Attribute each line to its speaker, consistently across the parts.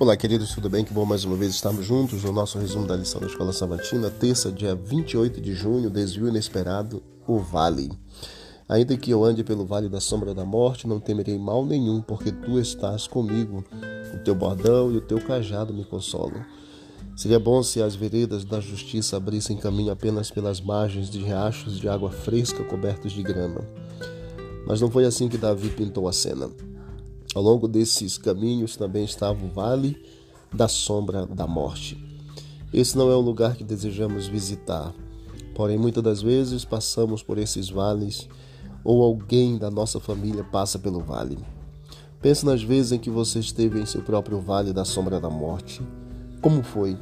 Speaker 1: Olá, queridos, tudo bem? Que bom mais uma vez estarmos juntos no nosso resumo da lição da Escola Sabatina, terça, dia 28 de junho, desvio inesperado, o vale. Ainda que eu ande pelo vale da sombra da morte, não temerei mal nenhum, porque tu estás comigo. O teu bordão e o teu cajado me consolam. Seria bom se as veredas da justiça abrissem caminho apenas pelas margens de riachos de água fresca cobertos de grama. Mas não foi assim que Davi pintou a cena. Ao longo desses caminhos também estava o vale da sombra da morte. Esse não é um lugar que desejamos visitar, porém muitas das vezes passamos por esses vales ou alguém da nossa família passa pelo vale. Pense nas vezes em que você esteve em seu próprio vale da sombra da morte. Como foi?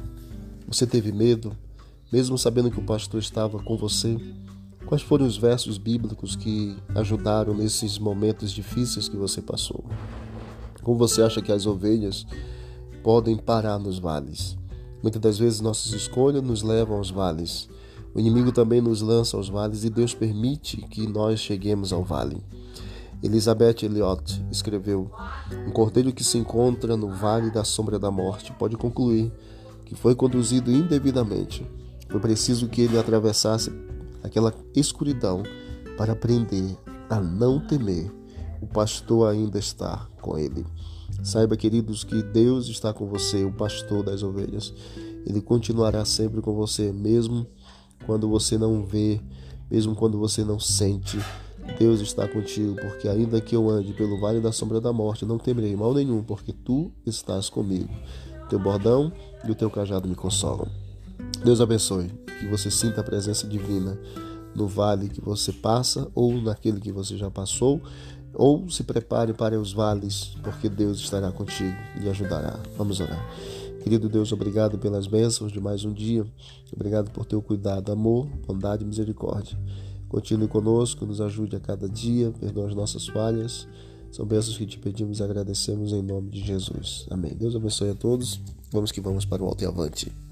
Speaker 1: Você teve medo, mesmo sabendo que o pastor estava com você? Quais foram os versos bíblicos que ajudaram nesses momentos difíceis que você passou? Como você acha que as ovelhas podem parar nos vales? Muitas das vezes nossas escolhas nos levam aos vales. O inimigo também nos lança aos vales e Deus permite que nós cheguemos ao vale. Elizabeth Elliot escreveu: Um cordeiro que se encontra no vale da sombra da morte pode concluir que foi conduzido indevidamente. Foi preciso que ele atravessasse aquela escuridão para aprender a não temer. O pastor ainda está com ele. Saiba, queridos, que Deus está com você, o pastor das ovelhas. Ele continuará sempre com você, mesmo quando você não vê, mesmo quando você não sente. Deus está contigo, porque ainda que eu ande pelo vale da sombra da morte, não temerei mal nenhum, porque tu estás comigo. Teu bordão e o teu cajado me consolam. Deus abençoe, que você sinta a presença divina no vale que você passa ou naquele que você já passou, ou se prepare para os vales, porque Deus estará contigo e ajudará. Vamos orar. Querido Deus, obrigado pelas bênçãos de mais um dia. Obrigado por teu cuidado, amor, bondade e misericórdia. Continue conosco, nos ajude a cada dia, perdoa as nossas falhas. São bênçãos que te pedimos e agradecemos em nome de Jesus. Amém. Deus abençoe a todos. Vamos que vamos para o alto e avante.